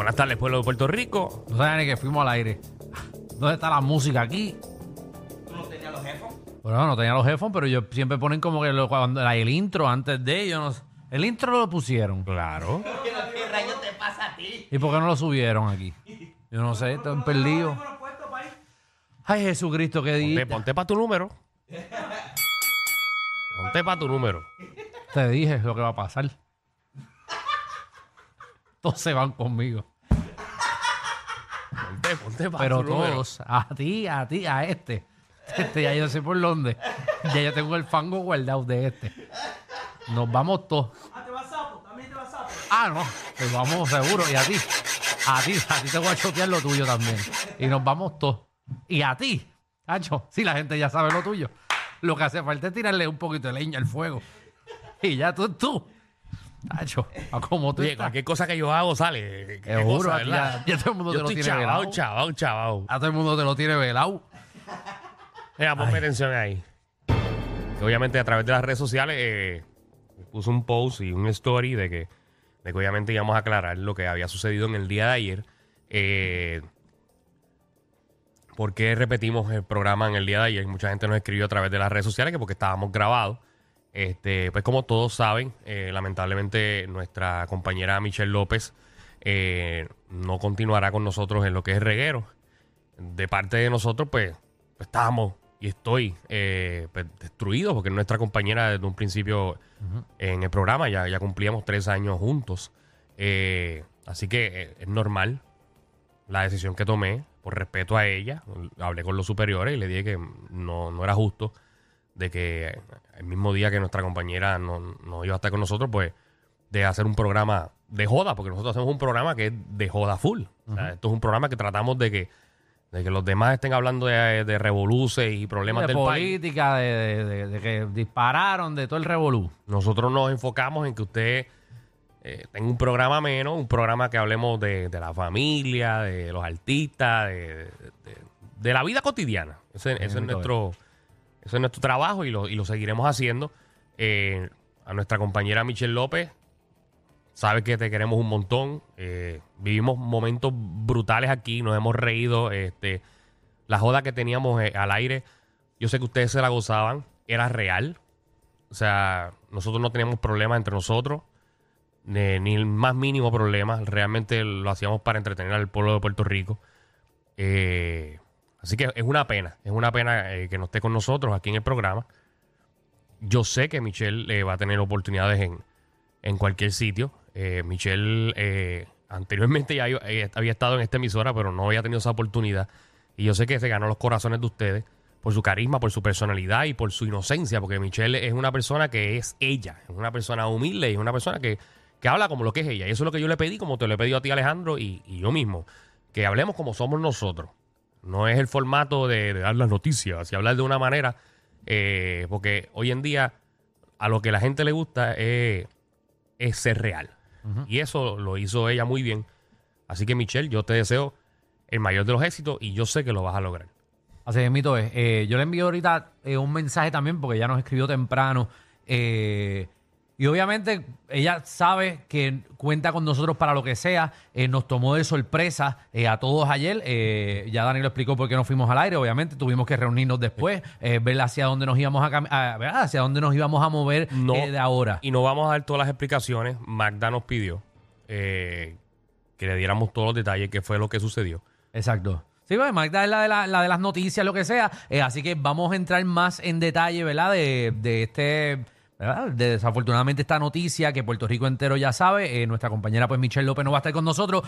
Buenas tardes, pueblo de Puerto Rico. No saben ni que fuimos al aire. ¿Dónde está la música aquí? ¿Tú no tenías los headphones? Bueno, no tenía los headphones, pero ellos siempre ponen como que lo- cuando el intro antes de ellos. No sé. el intro lo pusieron. Claro. ¿Y por qué no lo subieron aquí? Yo no sé, están perdidos. Ay, Jesucristo, qué Ponte, día. ponte para tu número. Ponte para tu número. Te dije lo que va a pasar. Todos se van conmigo. Ponte, ponte para Pero tu número. todos, a ti, a ti, a este. Este ya yo sé por dónde. Ya yo tengo el fango guardado de este. Nos vamos todos. Ah, ¿te vas sapo? ¿También te vas sapo? Ah, no. Pues vamos seguro. Y a ti. A ti, a ti te voy a chotear lo tuyo también. Y nos vamos todos. Y a ti, Hacho, si la gente ya sabe lo tuyo. Lo que hace falta es tirarle un poquito de leña al fuego. Y ya tú, tú. Hacho, a como tú Oye, estás. cualquier cosa que yo hago sale. Qué Seguro, cosa, aquí ¿verdad? ya- ya todo el mundo yo te lo estoy tiene chavao, velado. chavao, chavao. A todo el mundo te lo tiene velado. Mira, ponme atención ahí. Que obviamente a través de las redes sociales eh, puso un post y un story de que, de que obviamente íbamos a aclarar lo que había sucedido en el día de ayer. Eh, ¿Por qué repetimos el programa en el día de ayer? Mucha gente nos escribió a través de las redes sociales que porque estábamos grabados. Este, pues como todos saben, eh, lamentablemente nuestra compañera Michelle López eh, no continuará con nosotros en lo que es reguero. De parte de nosotros, pues, pues, estábamos y estoy eh, pues, destruido porque es nuestra compañera desde un principio en el programa. Ya, ya cumplíamos tres años juntos. Eh, así que es normal la decisión que tomé por respeto a ella. Hablé con los superiores y le dije que no, no era justo de que el mismo día que nuestra compañera no, no iba a estar con nosotros, pues de hacer un programa de joda, porque nosotros hacemos un programa que es de joda full. O sea, esto es un programa que tratamos de que, de que los demás estén hablando de, de revoluces y problemas de del política, de, de- de- de que dispararon, de todo el revolú. Nosotros nos enfocamos en que usted eh, tenga un programa menos, un programa que hablemos de, de la familia, de los artistas, de, la vida cotidiana. Ese, ese es nuestro, es nuestro trabajo y lo, y lo seguiremos haciendo. Eh, a nuestra compañera Michelle López, sabe que te queremos un montón. Eh, vivimos momentos brutales aquí, nos hemos reído. Este, la joda que teníamos eh, al aire, yo sé que ustedes se la gozaban, era real. O sea, nosotros no teníamos problemas entre nosotros, ni, ni el más mínimo problema. Realmente lo hacíamos para entretener al pueblo de Puerto Rico. Eh, así que es una pena, es una pena eh, que no esté con nosotros aquí en el programa. Yo sé que Michelle eh, va a tener oportunidades en, en cualquier sitio. Eh, Michelle eh, anteriormente ya había estado en esta emisora, pero no había tenido esa oportunidad. Y yo sé que se ganó los corazones de ustedes por su carisma, por su personalidad y por su inocencia, porque Michelle es una persona que es ella, es una persona humilde y es una persona que, que habla como lo que es ella. Y eso es lo que yo le pedí, como te lo he pedido a ti, Alejandro, y yo mismo, que hablemos como somos nosotros. No es el formato de, de dar las noticias y hablar de una manera, eh, porque hoy en día a lo que la gente le gusta es es ser real. Y eso lo hizo ella muy bien. Así que Michelle, yo te deseo el mayor de los éxitos y yo sé que lo vas a lograr. Así es, mito es. Eh, yo le envío ahorita eh, un mensaje también porque ella nos escribió temprano. eh, y obviamente ella sabe que cuenta con nosotros para lo que sea. Eh, nos tomó de sorpresa eh, a todos ayer. Eh, ya Dani lo explicó por qué nos fuimos al aire. Obviamente tuvimos que reunirnos después, ver hacia dónde nos íbamos a, a- ¿verdad? hacia dónde nos íbamos a mover No, de ahora. Y no vamos a dar todas las explicaciones. Magda nos pidió que le diéramos todos los detalles, qué fue lo que sucedió. Exacto. Sí, pues Magda es la de, la, la de las noticias, lo que sea. Así que vamos a entrar más en detalle, ¿verdad? De, de este. Desafortunadamente esta noticia que Puerto Rico entero ya sabe. Eh, nuestra compañera, pues Michelle López, no va a estar con nosotros.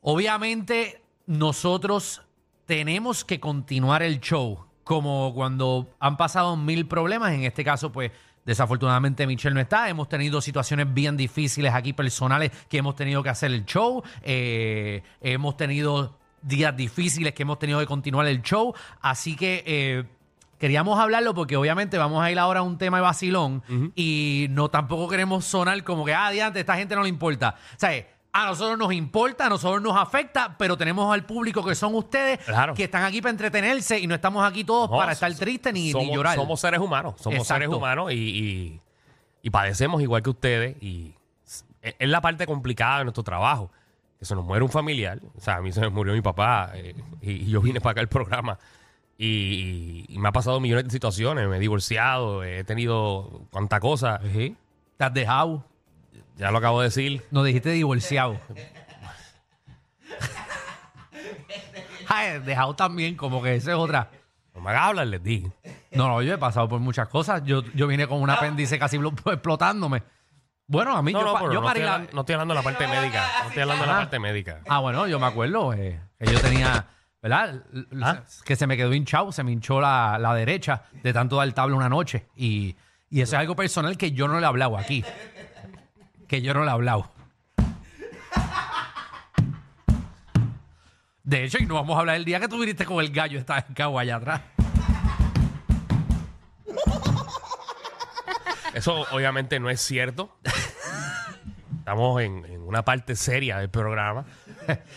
Obviamente, nosotros tenemos que continuar el show. Como cuando han pasado mil problemas. En este caso, pues. Desafortunadamente Michelle no está. Hemos tenido situaciones bien difíciles aquí personales que hemos tenido que hacer el show. Eh, hemos tenido días difíciles que hemos tenido que continuar el show. Así que eh, queríamos hablarlo porque obviamente vamos a ir ahora a un tema de vacilón y no tampoco queremos sonar como que, ah, diante, esta gente no le importa. O sea, a nosotros nos importa, a nosotros nos afecta, pero tenemos al público que son ustedes Claro. que están aquí para entretenerse y no estamos aquí todos No, para estar tristes ni, ni somos, llorar. Somos seres humanos, somos Exacto. seres humanos y, y- y padecemos igual que ustedes. Y es, es la parte complicada de nuestro trabajo. Que se nos muere un familiar. O sea, a mí se me murió mi papá eh, y, y yo vine para acá al programa. Y, y me ha pasado millones de situaciones. Me he divorciado, he tenido cuanta cosa. Te has dejado. Ya lo acabo de decir. Nos dijiste divorciado. Ay, dejado también, como que esa es otra. No me hagas hablar, les dije. No, no, yo he pasado por muchas cosas. Yo, yo vine con un apéndice casi blo- explotándome. Bueno, a mí No, yo, no, pa- pero yo no, parí estoy la- hablando, no estoy hablando de la parte médica. No estoy hablando de la Ah. parte médica. Ah, bueno, yo me acuerdo eh, que yo tenía, ¿verdad? Ah. Que se me quedó hinchado, se me hinchó la, la derecha de tanto dar tabla una noche. Y, y eso es algo personal que yo no le he hablado aquí. Que yo no le he hablado. De hecho, y no vamos a hablar el día que tú viniste con el gallo esta en Cagua allá atrás. Eso obviamente no es cierto. Estamos en, en una parte seria del programa.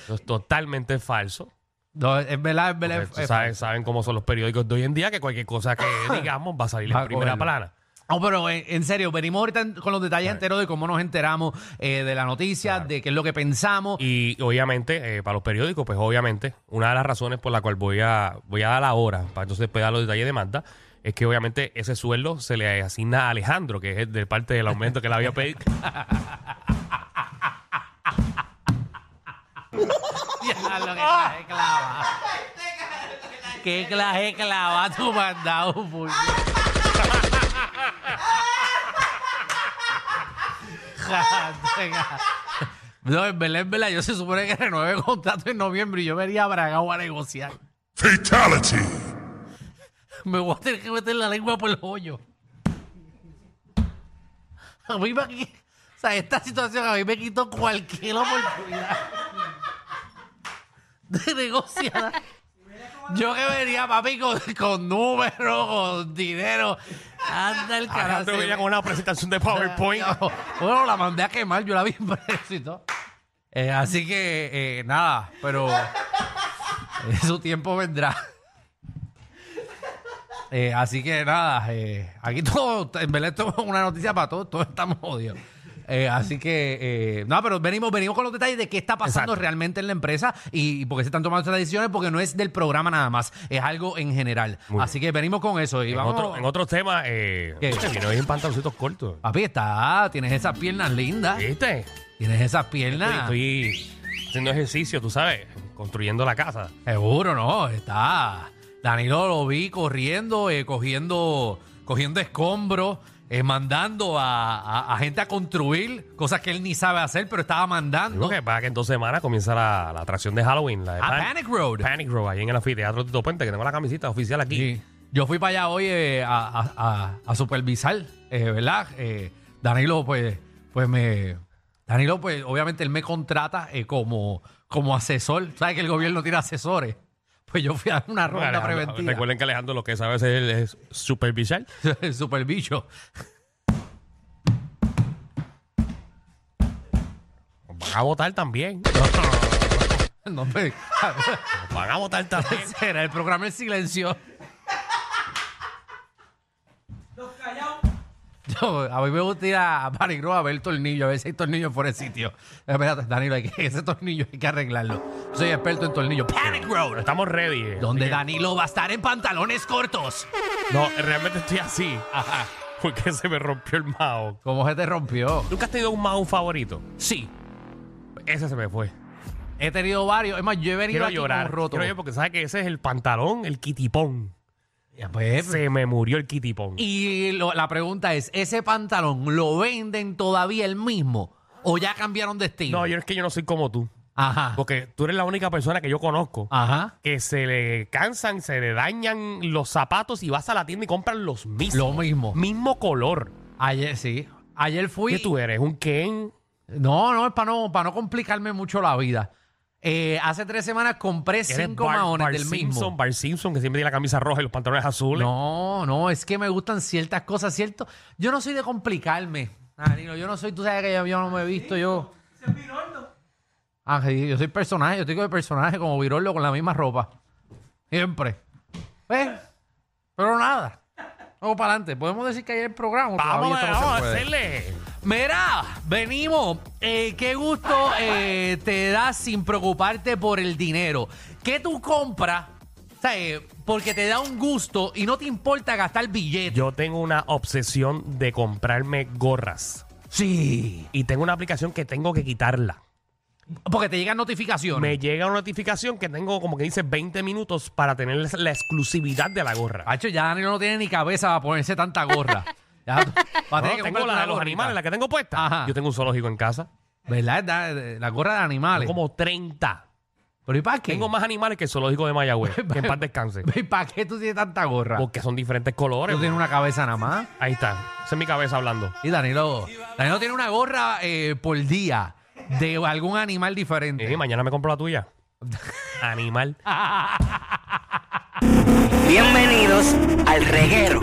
Eso es totalmente falso. No, es verdad, es verdad. Porque es- es saben cómo son los periódicos de hoy en día, que cualquier cosa que digamos va a salir Va en primera cogerlo. plana. No, pero en, en serio, venimos ahorita en- con los detalles enteros de cómo nos enteramos eh, de la noticia, de qué es lo que pensamos. Y obviamente, eh, para los periódicos, pues obviamente, una de las razones por la cual voy a, voy a dar la hora, para entonces después dar los detalles de Magda, es que obviamente ese sueldo se le asigna a Alejandro, que es de parte del aumento que le había pedido. Ya, lo que clase clava. ¿Qué clase clava tú me has dado, puño? No, en verdad, en verdad, yo se supone que renueve el contrato en noviembre y yo venía a Bragao a negociar. Fatality. Me voy a tener que meter la lengua por el hoyo. A mí me... O sea, esta situación a mí me quitó cualquier oportunidad de negociar. Yo que venía, papi, con, con números, con dinero. Anda el carajo. Alejandro venía con una presentación de PowerPoint. Bueno, la mandé a quemar, yo la vi y todo. Eh, así que, eh, nada, pero eh, su tiempo vendrá. Eh, así que nada, eh, aquí todo, en verdad esto es una noticia para todos, todos estamos jodidos. Eh, así que, eh, nada, pero venimos, venimos con los detalles de qué está pasando Exacto. realmente en la empresa y, y por qué se están tomando estas decisiones, porque no es del programa nada más, es algo en general. Muy así que venimos con eso. Y En, vamos, otro, en otros temas, eh, ¿Qué? oye, vino ahí en pantaloncitos cortos. Papi, está, tienes esas piernas lindas, ¿Viste? tienes esas Estoy, piernas. estoy haciendo ejercicio, tú sabes, construyendo la casa. Seguro, no, está. Danilo lo vi corriendo, eh, cogiendo, cogiendo escombros, eh, mandando a, a- a gente a construir cosas que él ni sabe hacer, pero estaba mandando. Digo que para que en dos semanas comienza la, la atracción de Halloween, la de A Pan- Panic Road. Panic Road, ahí en el anfiteatro Tito Puente, que tengo la camisita oficial aquí. Sí. Yo fui para allá hoy eh, a, a- a- a supervisar, eh, ¿verdad? Eh, Danilo, pues, pues me. Danilo, pues, obviamente él me contrata eh, como, como asesor. ¿Sabes que el gobierno tiene asesores? Pues yo fui a una ronda preventiva. Recuerden que Alejandro lo que sabe es, es supervisar. el super van a votar también. No, no, no, Nos van a votar también. Será el programa El Silencio. A mí me gusta ir a Parigro a ver el tornillo, a ver si hay tornillos por el sitio. Espérate, Danilo, hay que, ese tornillo hay que arreglarlo. Soy experto en tornillos. Panic Road. Estamos ready. eh. Donde Danilo va a estar en pantalones cortos. No, realmente estoy así. Porque se me rompió el mouse. ¿Cómo se te rompió? ¿Nunca has tenido un mouse favorito? Sí. Ese se me fue. He tenido varios. Es más, yo he venido Quiero aquí con llorar. roto. Quiero llorar porque sabes que ese es el pantalón, el kitipón. Pues, Se me murió el kitipón. Y lo- la pregunta es, ¿ese pantalón lo venden todavía el mismo? ¿O ya cambiaron de estilo? No, yo es que yo no soy como tú. Ajá. Porque tú eres la única persona que yo conozco Ajá. que se le cansan, se le dañan los zapatos y vas a la tienda y compran los mismos. Lo mismo. Mismo color. Ayer sí. Ayer fui. ¿Qué tú eres? ¿Un Ken? No, no, es para no, para no complicarme mucho la vida. Eh, hace tres semanas compré ¿Eres cinco Bart- maones Bart del Simpson, mismo. Bart Simpson, que siempre tiene la camisa roja y los pantalones azules. No, no, es que me gustan ciertas cosas, ¿cierto? Yo no soy de complicarme. Danilo, yo no soy, tú sabes que yo, yo no me he visto, yo. Ah, sí, yo soy personaje, yo estoy de personaje como Viroldo con la misma ropa. Siempre. ¿Ves? Pero nada. Vamos para adelante. Podemos decir que ayer el programa. Vamos, Todavía esto no se vamos a puede. hacerle. Mira, venimos. Eh, qué gusto eh, te da sin preocuparte por el dinero. ¿Qué tú compras? Sea, eh, porque te da un gusto y no te importa gastar billetes. Yo tengo una obsesión de comprarme gorras. Sí. Y tengo una aplicación que tengo que quitarla. Porque te llegan notificaciones. Me llega una notificación que tengo como que dice 20 minutos para tener la exclusividad de la gorra. Hacho, ya Danilo no tiene ni cabeza para ponerse tanta gorra. Ya, tener que tengo la una de los gorrita. animales, la que tengo puesta. Ajá. Yo tengo un zoológico en casa. ¿Verdad? Da- de- La gorra de animales. Tengo como 30. ¿Pero y para qué? Tengo más animales que el zoológico de Mayagüez. que en paz descanse. ¿Y para qué tú tienes tanta gorra? Porque son diferentes colores. Tú tienes una cabeza nada más. Ahí está. Esa es mi cabeza hablando. Y Danilo, Danilo tiene una gorra eh, por día de algún animal diferente. Eh, mañana me compro la tuya. Animal. Bienvenidos al reguero.